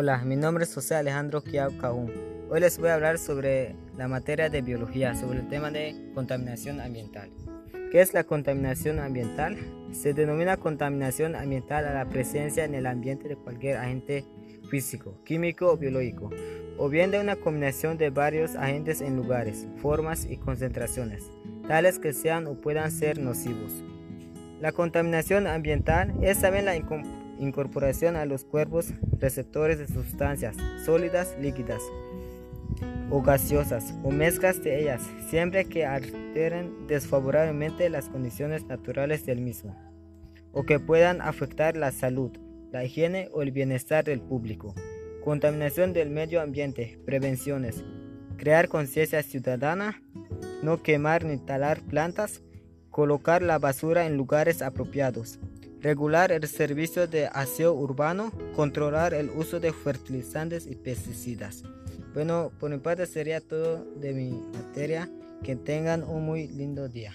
Hola, mi nombre es José Alejandro Kiao Caún. Hoy les voy a hablar sobre la materia de biología, sobre el tema de contaminación ambiental. ¿Qué es la contaminación ambiental? Se denomina contaminación ambiental a la presencia en el ambiente de cualquier agente físico, químico o biológico, o bien de una combinación de varios agentes en lugares, formas y concentraciones, tales que sean o puedan ser nocivos. La contaminación ambiental es también la incorporación a los cuerpos receptores de sustancias sólidas, líquidas o gaseosas o mezclas de ellas, siempre que alteren desfavorablemente las condiciones naturales del mismo o que puedan afectar la salud, la higiene o el bienestar del público. Contaminación del medio ambiente, prevenciones, crear conciencia ciudadana, no quemar ni talar plantas, colocar la basura en lugares apropiados, regular el servicio de aseo urbano, controlar el uso de fertilizantes y pesticidas. Bueno, por mi parte sería todo de mi materia. Que tengan un muy lindo día.